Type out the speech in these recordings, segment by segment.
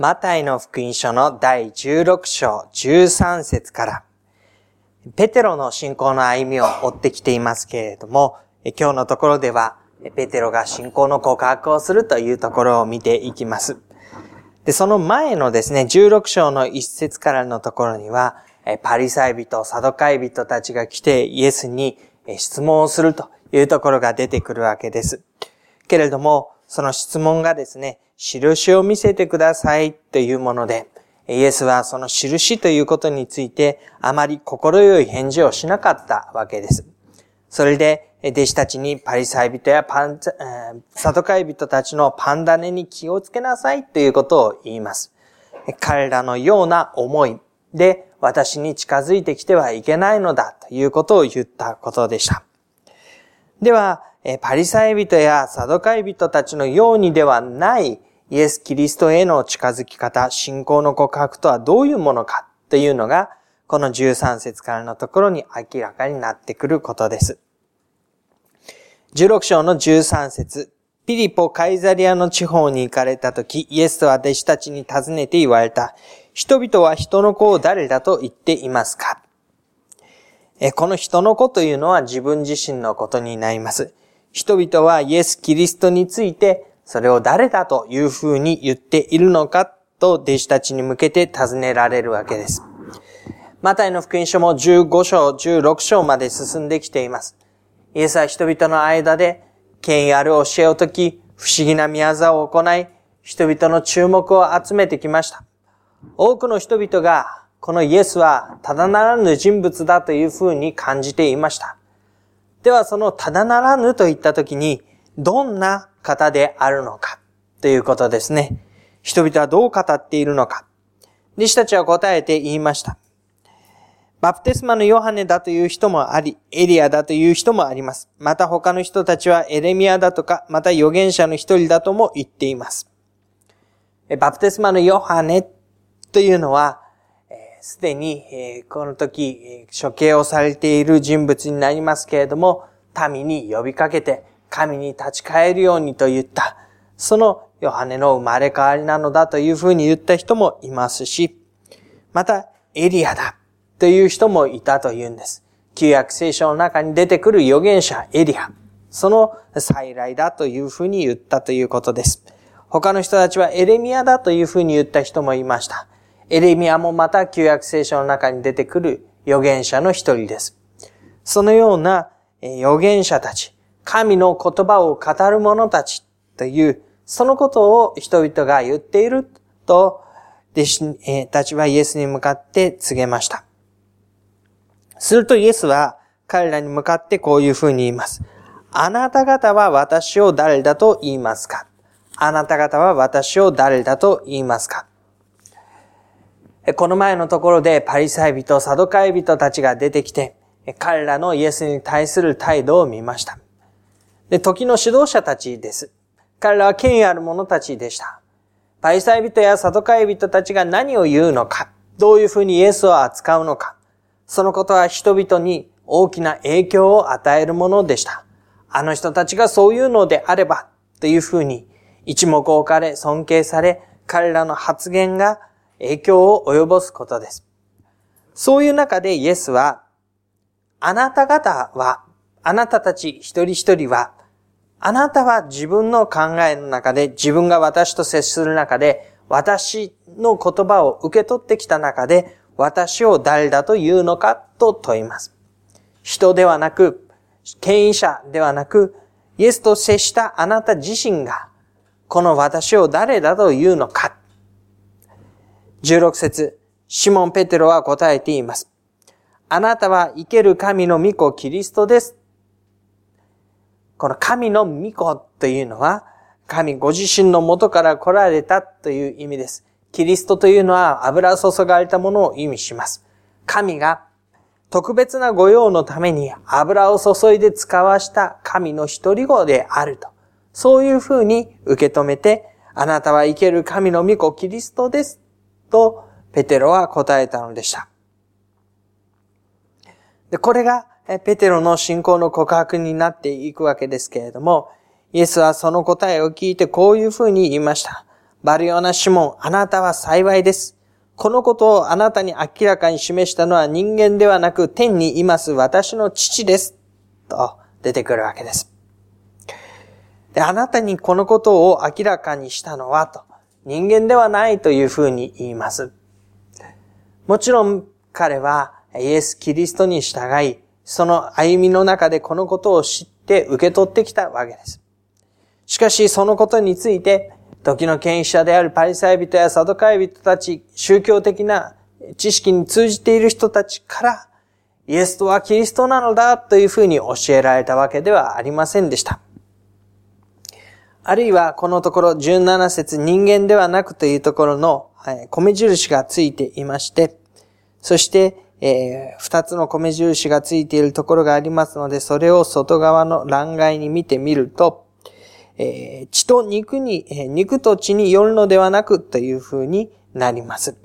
マタイの福音書の第16章13節から、ペテロの信仰の歩みを追ってきていますけれども、今日のところでは、ペテロが信仰の告白をするというところを見ていきます。で、その前のですね、16章の一節からのところには、パリサイ人、サドカイ人たちが来てイエスに質問をするというところが出てくるわけです。けれども、その質問がですね、印を見せてくださいというもので、イエスはその印ということについてあまり心よい返事をしなかったわけです。それで、弟子たちにパリサイ人やパン、サトカイ人たちのパンダネに気をつけなさいということを言います。彼らのような思いで私に近づいてきてはいけないのだということを言ったことでした。では、パリサイ人やサドカイ人たちのようにではないイエス・キリストへの近づき方、信仰の告白とはどういうものかというのが、この13節からのところに明らかになってくることです。16章の13節ピリポ・カイザリアの地方に行かれたとき、イエスは弟子たちに尋ねて言われた。人々は人の子を誰だと言っていますか？この人の子というのは自分自身のことになります。人々はイエス・キリストについて、それを誰だというふうに言っているのかと弟子たちに向けて尋ねられるわけです。マタイの福音書も15章、16章まで進んできています。イエスは人々の間で権威ある教えを解き、不思議な宮沢を行い、人々の注目を集めてきました。多くの人々が、このイエスはただならぬ人物だというふうに感じていました。ではそのただならぬと言ったときに、どんな方であるのかということですね。人々はどう語っているのか。弟子たちは答えて言いました。バプテスマのヨハネだという人もあり、エリアだという人もあります。また他の人たちはエレミアだとか、また預言者の一人だとも言っています。バプテスマのヨハネというのは、すでに、この時、処刑をされている人物になりますけれども、民に呼びかけて、神に立ち返るようにと言った、そのヨハネの生まれ変わりなのだというふうに言った人もいますし、また、エリアだという人もいたというんです。旧約聖書の中に出てくる預言者エリア、その再来だというふうに言ったということです。他の人たちはエレミアだというふうに言った人もいました。エレミアもまた旧約聖書の中に出てくる預言者の一人です。そのような預言者たち、神の言葉を語る者たちという、そのことを人々が言っていると、弟子たちはイエスに向かって告げました。するとイエスは彼らに向かってこういうふうに言います。あなた方は私を誰だと言いますか？あなた方は私を誰だと言いますか？この前のところでパリサイ人、サドカイ人たちが出てきて、彼らのイエスに対する態度を見ました。で、時の指導者たちです。彼らは権威ある者たちでした。パリサイ人やサドカイ人たちが何を言うのか、どういうふうにイエスを扱うのか、そのことは人々に大きな影響を与えるものでした。あの人たちがそういうのであれば、というふうに一目置かれ、尊敬され、彼らの発言が影響を及ぼすことです。そういう中でイエスは、あなた方は、あなたたち一人一人は、あなたは自分の考えの中で、自分が私と接する中で、私の言葉を受け取ってきた中で、私を誰だというのかと問います。人ではなく、権威者ではなく、イエスと接したあなた自身が、この私を誰だというのか。16節シモン・ペテロは答えています。あなたは生ける神の御子キリストです。この神の御子というのは、神ご自身の元から来られたという意味です。キリストというのは油注がれたものを意味します。神が特別な御用のために油を注いで使わした神の一人子であると。そういうふうに受け止めて、あなたは生ける神の御子キリストですと、ペテロは答えたのでした。で、これが、ペテロの信仰の告白になっていくわけですけれども、イエスはその答えを聞いてこういうふうに言いました。バルヨナシモン、あなたは幸いです。このことをあなたに明らかに示したのは人間ではなく天にいます私の父です。と出てくるわけです。で、あなたにこのことを明らかにしたのはと、人間ではないというふうに言います。もちろん彼はイエス・キリストに従い、その歩みの中でこのことを知って受け取ってきたわけです。しかしそのことについて、時の権威者であるパリサイ人やサドカイ人たち、宗教的な知識に通じている人たちから、イエスとはキリストなのだというふうに教えられたわけではありませんでした。あるいはこのところ17節人間ではなくというところの米印がついていまして、そして、えー、二つの米印がついているところがありますので、それを外側の欄外に見てみると、えー、血と肉に、えー、肉と血によるのではなくというふうになります。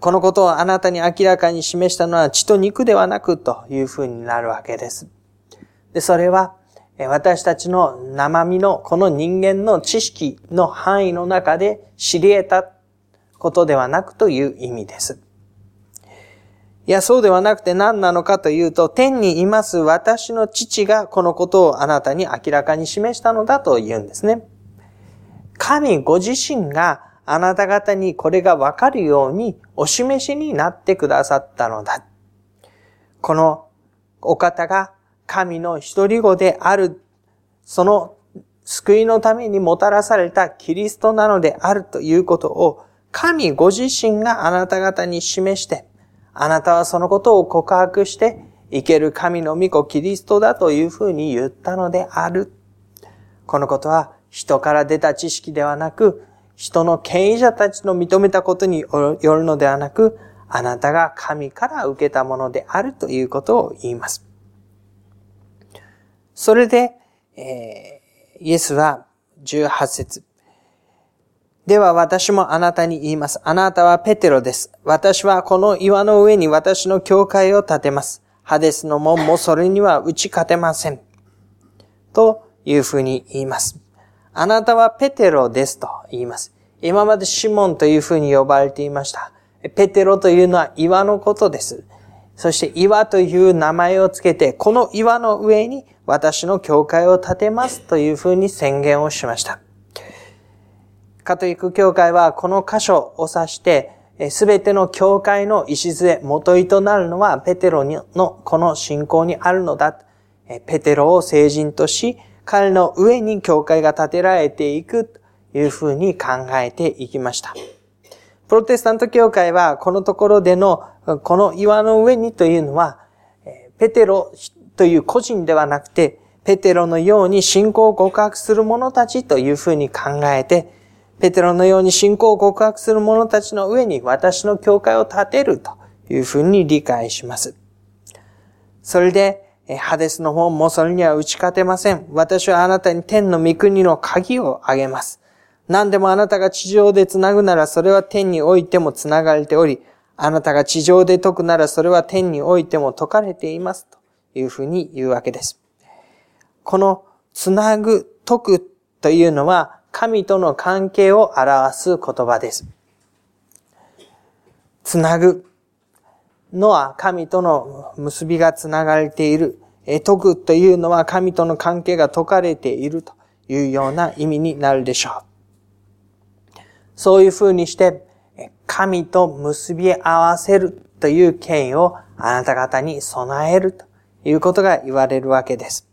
このことをあなたに明らかに示したのは血と肉ではなくというふうになるわけです。で、それは、私たちの生身のこの人間の知識の範囲の中で知り得たことではなくという意味です。いや、そうではなくて何なのかというと、天にいます私の父がこのことをあなたに明らかに示したのだと言うんですね。神ご自身があなた方にこれがわかるようにお示しになってくださったのだ。このお方が神の一人子である、その救いのためにもたらされたキリストなのであるということを神ご自身があなた方に示して、あなたはそのことを告白して、生ける神の御子キリストだというふうに言ったのである。このことは人から出た知識ではなく、人の権威者たちの認めたことによるのではなく、あなたが神から受けたものであるということを言います。それで、えー、イエスは18節では私もあなたに言います。あなたはペテロです。私はこの岩の上に私の教会を建てます。ハデスの門もそれには打ち勝てません。というふうに言います。あなたはペテロですと言います。今までシモンというふうに呼ばれていました。ペテロというのは岩のことです。そして岩という名前をつけて、この岩の上に私の教会を建てますというふうに宣言をしました。カトリック教会はこの箇所を指して、すべての教会の礎、元井となるのはペテロのこの信仰にあるのだ。ペテロを聖人とし、彼の上に教会が建てられていくというふうに考えていきました。プロテスタント教会はこのところでのこの岩の上にというのは、ペテロという個人ではなくて、ペテロのように信仰を告白する者たちというふうに考えて、ペテロのように信仰を告白する者たちの上に私の教会を建てるというふうに理解します。それで、ハデスの本もそれには打ち勝てません。私はあなたに天の御国の鍵をあげます。何でもあなたが地上で繋ぐならそれは天においても繋がれており、あなたが地上で解くならそれは天においても解かれていますというふうに言うわけです。この繋ぐ、解くというのは神との関係を表す言葉です。つなぐのは神との結びがつながれている。解くというのは神との関係が解かれているというような意味になるでしょう。そういうふうにして、神と結び合わせるという権威をあなた方に備えるということが言われるわけです。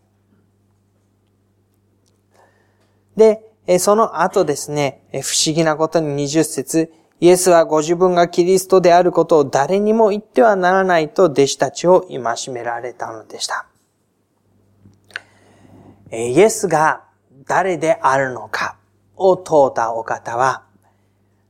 で、その後ですね、不思議なことに20節イエスはご自分がキリストであることを誰にも言ってはならないと弟子たちを戒められたのでした。イエスが誰であるのかを問うたお方は、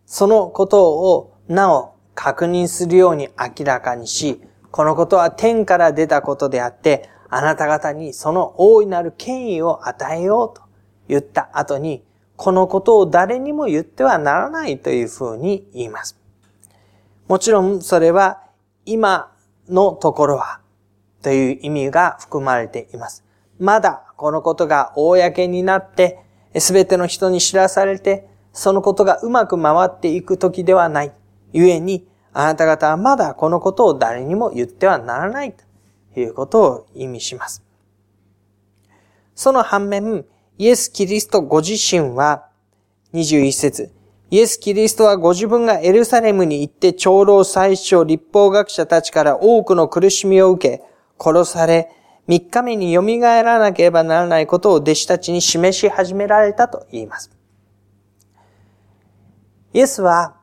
そのことをなお確認するように明らかにし、このことは天から出たことであって、あなた方にその大いなる権威を与えようと言った後に、このことを誰にも言ってはならないというふうに言います。もちろんそれは今のところはという意味が含まれています。まだこのことが公になって、すべての人に知らされて、そのことがうまく回っていく時ではない。故に、あなた方はまだこのことを誰にも言ってはならないということを意味します。その反面、イエス・キリストご自身は、21節イエス・キリストはご自分がエルサレムに行って長老最初立法学者たちから多くの苦しみを受け、殺され、3日目に蘇らなければならないことを弟子たちに示し始められたと言います。イエスは、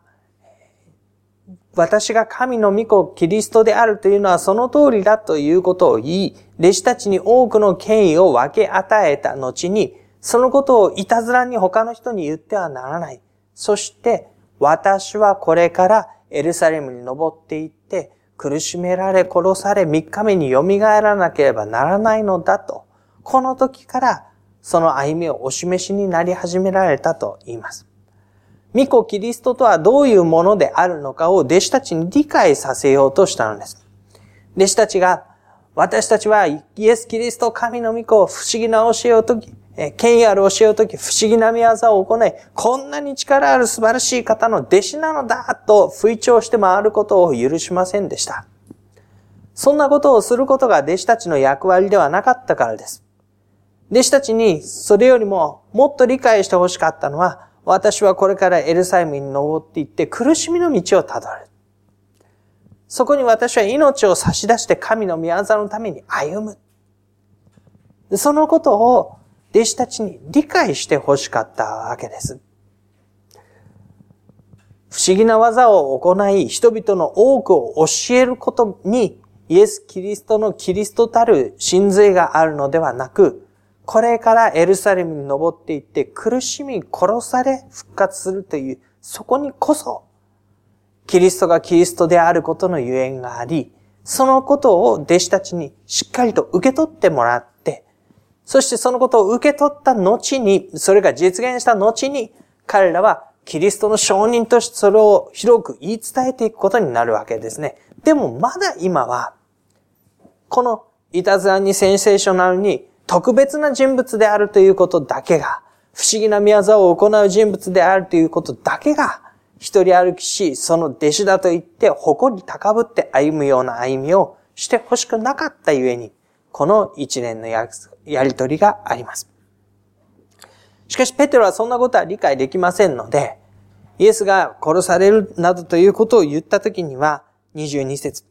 私が神の御子キリストであるというのはその通りだということを言い、弟子たちに多くの権威を分け与えた後に、そのことをいたずらに他の人に言ってはならない。そして、私はこれからエルサレムに登っていって、苦しめられ殺され3日目に蘇らなければならないのだと、この時からその歩みをお示しになり始められたと言います。巫女キリストとはどういうものであるのかを弟子たちに理解させようとしたのです。弟子たちが、私たちはイエス・キリスト神の御子を不思議な教えを解き、権威ある教えを解き、不思議な見業を行い、こんなに力ある素晴らしい方の弟子なのだと吹聴して回ることを許しませんでした。そんなことをすることが弟子たちの役割ではなかったからです。弟子たちにそれよりももっと理解してほしかったのは、私はこれからエルサレムに登っていって苦しみの道をたどる。そこに私は命を差し出して神の御業のために歩む。そのことを弟子たちに理解してほしかったわけです。不思議な技を行い、人々の多くを教えることに、イエス・キリストのキリストたる真髄があるのではなく、これからエルサレムに登っていって苦しみ殺され復活するという、そこにこそ、キリストがキリストであることのゆえんがあり、そのことを弟子たちにしっかりと受け取ってもらって、そしてそのことを受け取った後に、それが実現した後に、彼らはキリストの証人としてそれを広く言い伝えていくことになるわけですね。でもまだ今は、このいたずらにセンセーショナルに特別な人物であるということだけが、不思議な宮沢を行う人物であるということだけが、一人歩きし、その弟子だと言って、誇り高ぶって歩むような歩みをしてほしくなかったゆえに、この一年のやりとりがあります。しかし、ペテロはそんなことは理解できませんので、イエスが殺されるなどということを言ったときには、22節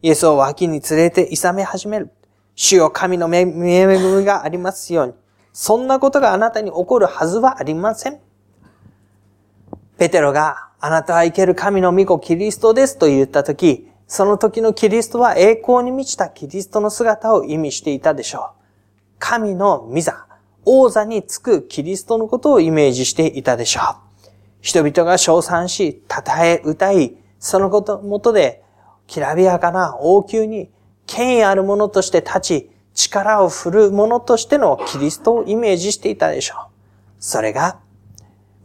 イエスを脇に連れて勇め始める。主よ神の恵みがありますように。そんなことがあなたに起こるはずはありません。ペテロが、あなたは生ける神の御子キリストですと言ったとき、その時のキリストは栄光に満ちたキリストの姿を意味していたでしょう。神の御座、王座につくキリストのことをイメージしていたでしょう。人々が称賛し、称え、歌い、そのこともとで、きらびやかな王宮に権威あるものとして立ち、力を振るものとしてのキリストをイメージしていたでしょう。それが、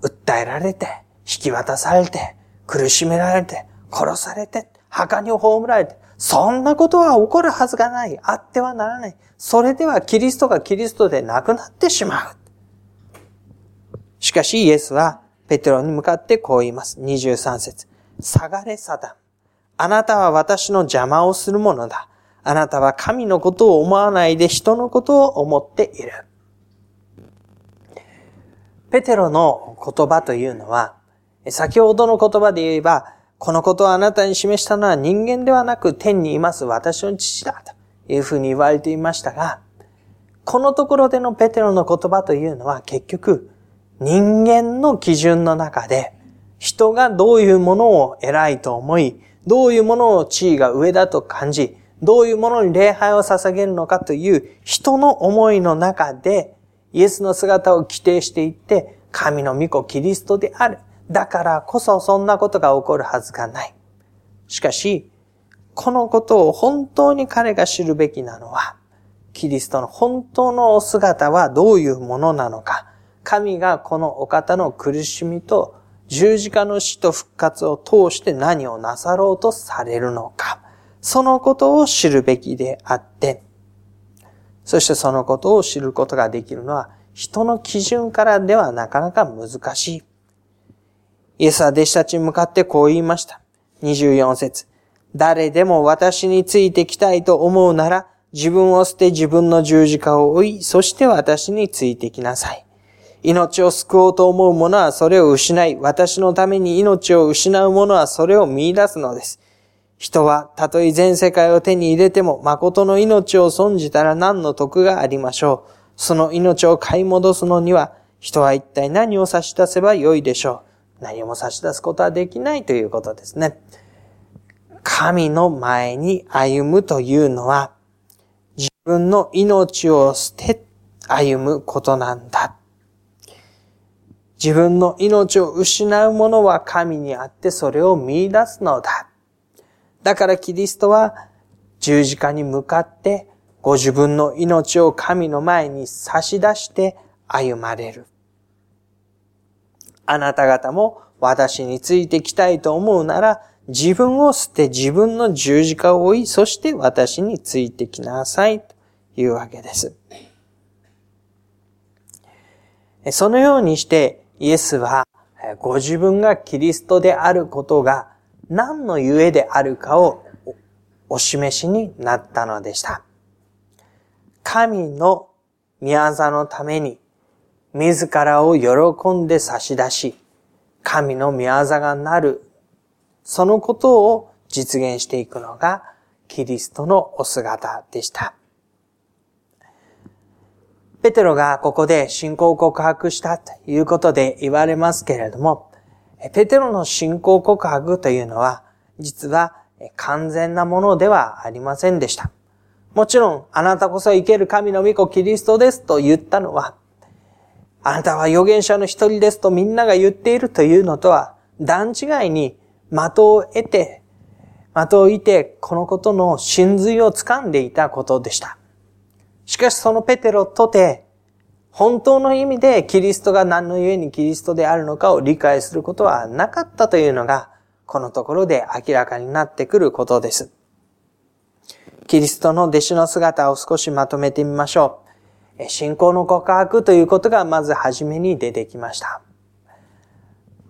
訴えられて、引き渡されて、苦しめられて、殺されて、墓に葬られて、そんなことは起こるはずがない。あってはならない。それではキリストがキリストでなくなってしまう。しかしイエスはペテロに向かってこう言います。23節下がれサタン。あなたは私の邪魔をするものだ。あなたは神のことを思わないで人のことを思っている。ペテロの言葉というのは、先ほどの言葉で言えば、このことをあなたに示したのは人間ではなく天にいます私の父だというふうに言われていましたが、このところでのペテロの言葉というのは結局人間の基準の中で人がどういうものを偉いと思い、どういうものを地位が上だと感じ、どういうものに礼拝を捧げるのかという人の思いの中で、イエスの姿を規定していって、神の御子キリストである。だからこそそんなことが起こるはずがない。しかし、このことを本当に彼が知るべきなのは、キリストの本当のお姿はどういうものなのか、神がこのお方の苦しみと十字架の死と復活を通して何をなさろうとされるのか。そのことを知るべきであって、そしてそのことを知ることができるのは人の基準からではなかなか難しい。イエスは弟子たちに向かってこう言いました。24節誰でも私についてきたいと思うなら、自分を捨て自分の十字架を追い、そして私についてきなさい。命を救おうと思う者はそれを失い、私のために命を失う者はそれを見出すのです。人はたとえ全世界を手に入れても誠の命を損じたら何の得がありましょう。その命を買い戻すのには人は一体何を差し出せばよいでしょう。何も差し出すことはできないということですね。神の前に歩むというのは自分の命を捨て歩むことなんだ。自分の命を失うものは神にあってそれを見出すのだ。だからキリストは十字架に向かってご自分の命を神の前に差し出して歩まれる。あなた方も私についてきたいと思うなら自分を捨て自分の十字架を追い、そして私についてきなさいというわけです。そのようにしてイエスはご自分がキリストであることが何のゆえであるかをお示しになったのでした。神の宮座のために自らを喜んで差し出し、神の宮座がなる、そのことを実現していくのがキリストのお姿でした。ペテロがここで信仰告白したということで言われますけれども、ペテロの信仰告白というのは、実は完全なものではありませんでした。もちろん、あなたこそ生ける神の御子キリストですと言ったのは、あなたは預言者の一人ですとみんなが言っているというのとは、段違いに的を得て、的を得て、このことの真髄を掴んでいたことでした。しかしそのペテロとて、本当の意味でキリストが何の故にキリストであるのかを理解することはなかったというのが、このところで明らかになってくることです。キリストの弟子の姿を少しまとめてみましょう。信仰の告白ということがまず初めに出てきました。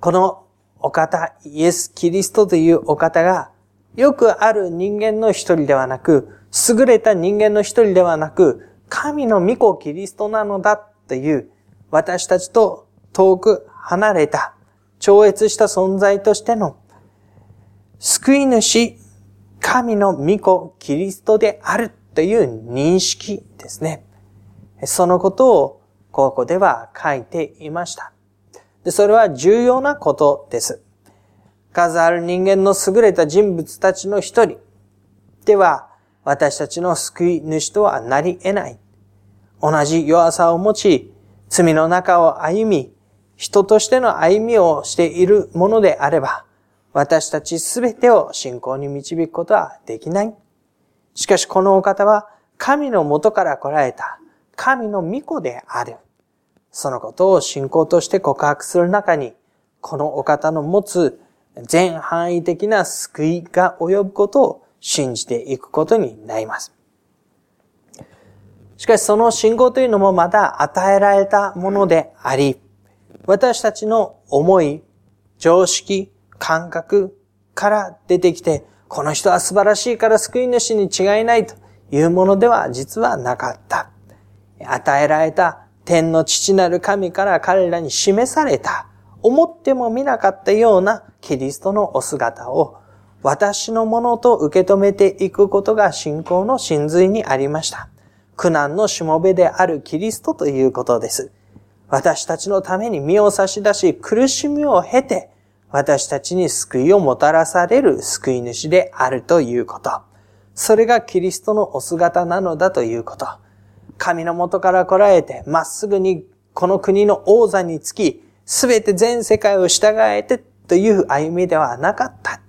このお方、イエス・キリストというお方が、よくある人間の一人ではなく、優れた人間の一人ではなく、神の御子キリストなのだという、私たちと遠く離れた、超越した存在としての、救い主、神の御子キリストであるという認識ですね。そのことをここでは書いていました。でそれは重要なことです。数ある人間の優れた人物たちの一人では私たちの救い主とはなり得ない。同じ弱さを持ち、罪の中を歩み、人としての歩みをしているものであれば、私たちすべてを信仰に導くことはできない。しかしこのお方は神の元から来られた神の御子である。そのことを信仰として告白する中に、このお方の持つ全範囲的な救いが及ぶことを信じていくことになります。しかしその信仰というのもまた与えられたものであり、私たちの思い、常識、感覚から出てきて、この人は素晴らしいから救い主に違いないというものでは実はなかった。与えられた天の父なる神から彼らに示された、思ってもみなかったようなキリストのお姿を私のものと受け止めていくことが信仰の真髄にありました。苦難のしもべであるキリストということです。私たちのために身を差し出し苦しみを経て私たちに救いをもたらされる救い主であるということ。それがキリストのお姿なのだということ。神の元から来られて、まっすぐにこの国の王座につき、すべて全世界を従えてという歩みではなかった。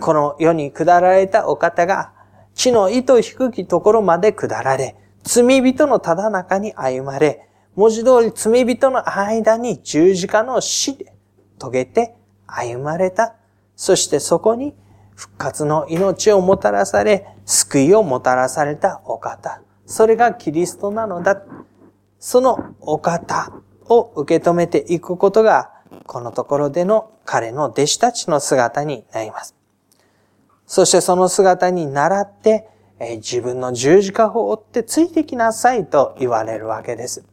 この世に下られたお方が、地の糸低きところまで下られ、罪人のただ中に歩まれ、文字通り罪人の間に十字架の死で遂げて歩まれた。そしてそこに復活の命をもたらされ、救いをもたらされたお方。それがキリストなのだ。そのお方を受け止めていくことがこのところでの彼の弟子たちの姿になります。そしてその姿に倣って、自分の十字架を追ってついてきなさいと言われるわけです。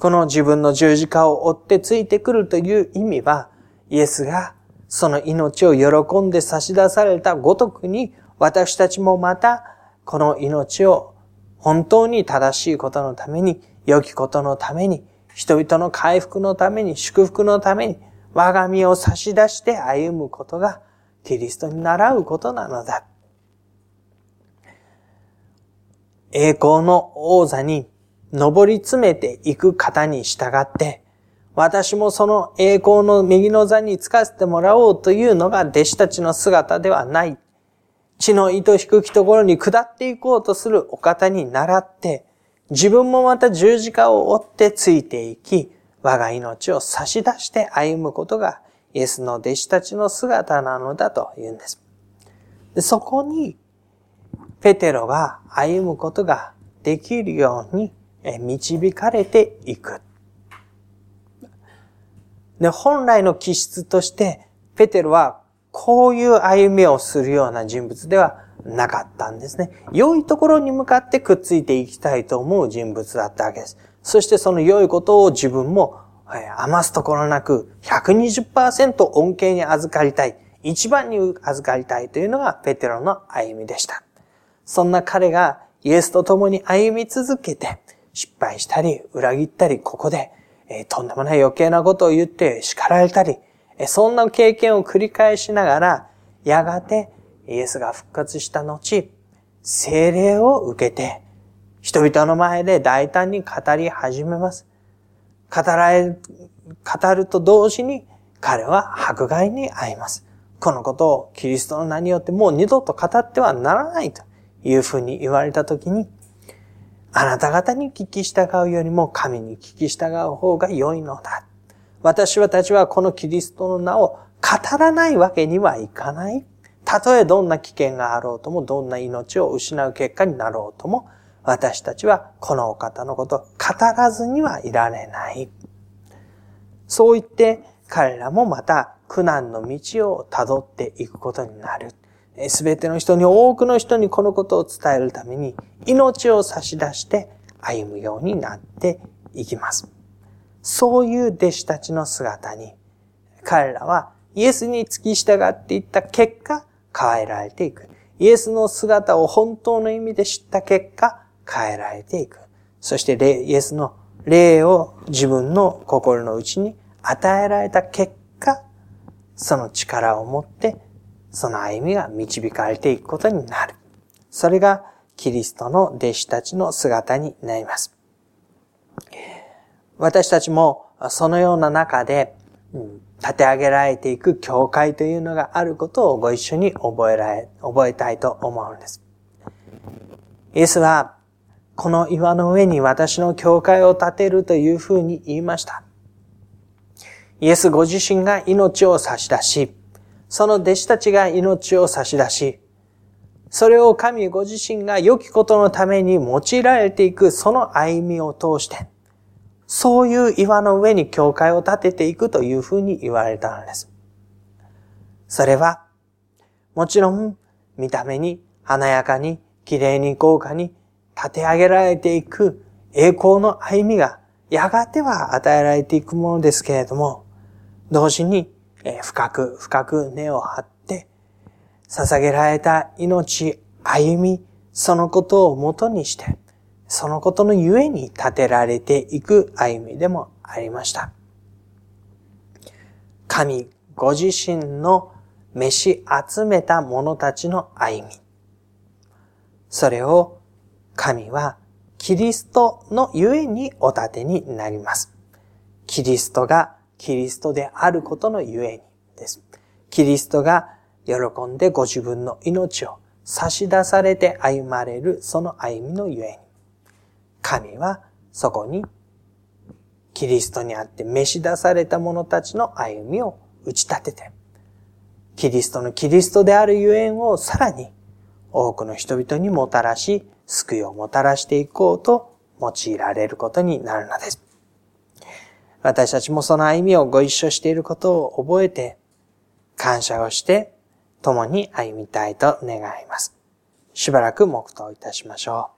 この自分の十字架を追ってついてくるという意味は、イエスがその命を喜んで差し出されたごとくに、私たちもまたこの命を本当に正しいことのために、良きことのために、人々の回復のために、祝福のために、我が身を差し出して歩むことが、キリストに習うことなのだ。栄光の王座に上り詰めていく方に従って、私もその栄光の右の座につかせてもらおうというのが弟子たちの姿ではない。地の糸低きところに下っていこうとするお方に倣って、自分もまた十字架を追ってついていき、我が命を差し出して歩むことがイエスの弟子たちの姿なのだと言うんです。でそこに、ペテロが歩むことができるように導かれていく。で、本来の気質として、ペテロはこういう歩みをするような人物ではなかったんですね。良いところに向かってくっついていきたいと思う人物だったわけです。そしてその良いことを自分も余すところなく120%恩恵に預かりたい。一番に預かりたいというのがペテロの歩みでした。そんな彼がイエスと共に歩み続けて失敗したり裏切ったりここで、えとんでもない余計なことを言って叱られたりそんな経験を繰り返しながら、やがてイエスが復活した後、精霊を受けて、人々の前で大胆に語り始めます。語られ、語ると同時に彼は迫害に遭います。このことをキリストの名によってもう二度と語ってはならないというふうに言われたときに、あなた方に聞き従うよりも神に聞き従う方が良いのだ。私たちはこのキリストの名を語らないわけにはいかない。たとえどんな危険があろうとも、どんな命を失う結果になろうとも、私たちはこのお方のこと語らずにはいられない。そう言って彼らもまた苦難の道を辿っていくことになる。すべての人に、多くの人にこのことを伝えるために、命を差し出して歩むようになっていきます。そういう弟子たちの姿に、彼らはイエスに付き従っていった結果、変えられていく。イエスの姿を本当の意味で知った結果、変えられていく。そしてイエスの霊を自分の心の内に与えられた結果、その力を持って、その歩みが導かれていくことになる。それがキリストの弟子たちの姿になります。私たちもそのような中で、立て上げられていく教会というのがあることをご一緒に覚えられ、覚えたいと思うんです。イエスは、この岩の上に私の教会を建てるというふうに言いました。イエスご自身が命を差し出し、その弟子たちが命を差し出し、それを神ご自身が良きことのために用いられていくその歩みを通して、そういう岩の上に教会を建てていくというふうに言われたのです。それは、もちろん、見た目に華やかに、綺麗に豪華に建て上げられていく栄光の歩みが、やがては与えられていくものですけれども、同時に、深く深く根を張って、捧げられた命、歩み、そのことをもとにして、そのことのゆえに立てられていく歩みでもありました。神ご自身の召し集めた者たちの歩み。それを神はキリストのゆえにお立てになります。キリストがキリストであることのゆえにです。キリストが喜んでご自分の命を差し出されて歩まれるその歩みのゆえに。神はそこにキリストにあって召し出された者たちの歩みを打ち立てて、キリストのキリストであるゆえんをさらに多くの人々にもたらし、救いをもたらしていこうと用いられることになるのです。私たちもその歩みをご一緒していることを覚えて、感謝をして共に歩みたいと願います。しばらく黙祷いたしましょう。